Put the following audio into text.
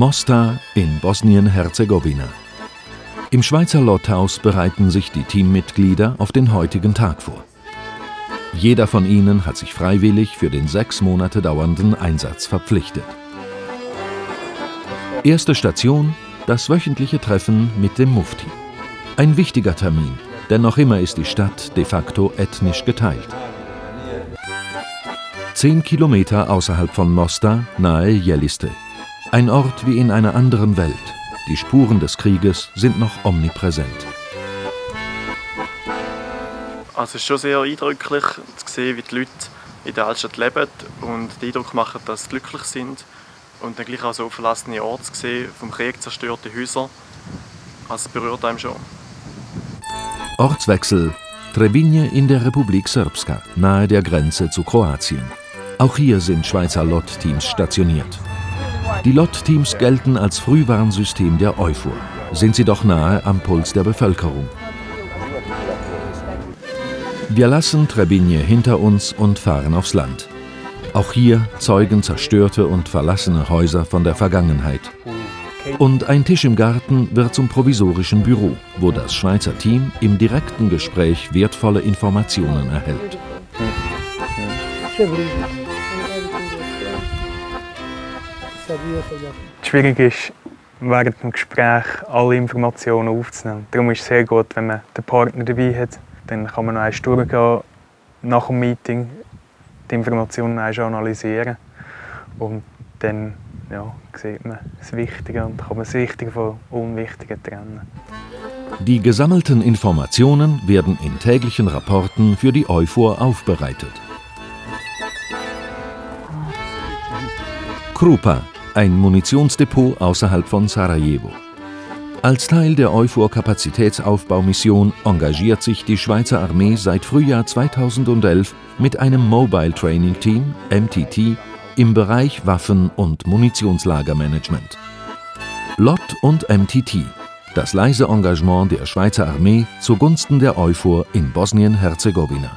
Mostar in Bosnien-Herzegowina. Im Schweizer Lotthaus bereiten sich die Teammitglieder auf den heutigen Tag vor. Jeder von ihnen hat sich freiwillig für den sechs Monate dauernden Einsatz verpflichtet. Erste Station, das wöchentliche Treffen mit dem Mufti. Ein wichtiger Termin, denn noch immer ist die Stadt de facto ethnisch geteilt. Zehn Kilometer außerhalb von Mostar, nahe Jeliste. Ein Ort wie in einer anderen Welt. Die Spuren des Krieges sind noch omnipräsent. Also es ist schon sehr eindrücklich zu sehen, wie die Leute in der Altstadt leben und den Eindruck machen, dass sie glücklich sind. Und dann gleich auch so verlassene Orte zu sehen, vom Krieg zerstörte Häuser. Also es berührt einem schon. Ortswechsel. Trebinje in der Republik Srpska, nahe der Grenze zu Kroatien. Auch hier sind Schweizer Lott-Teams stationiert. Die Lott-Teams gelten als Frühwarnsystem der EUFOR. Sind sie doch nahe am Puls der Bevölkerung. Wir lassen Trebinje hinter uns und fahren aufs Land. Auch hier zeugen zerstörte und verlassene Häuser von der Vergangenheit. Und ein Tisch im Garten wird zum provisorischen Büro, wo das Schweizer Team im direkten Gespräch wertvolle Informationen erhält. Schwierig ist, während dem Gespräch alle Informationen aufzunehmen. Darum ist es sehr gut, wenn man den Partner dabei hat. Dann kann man noch einmal durchgehen nach dem Meeting, die Informationen analysieren und dann ja, sieht man das Wichtige und kann man das Wichtige vom Unwichtigen trennen. Die gesammelten Informationen werden in täglichen Rapporten für die EUFOR aufbereitet. Krupa, ein Munitionsdepot außerhalb von Sarajevo. Als Teil der EUFOR-Kapazitätsaufbaumission engagiert sich die Schweizer Armee seit Frühjahr 2011 mit einem Mobile Training Team, MTT, im Bereich Waffen- und Munitionslagermanagement. LOT und MTT, das leise Engagement der Schweizer Armee zugunsten der EUFOR in Bosnien-Herzegowina.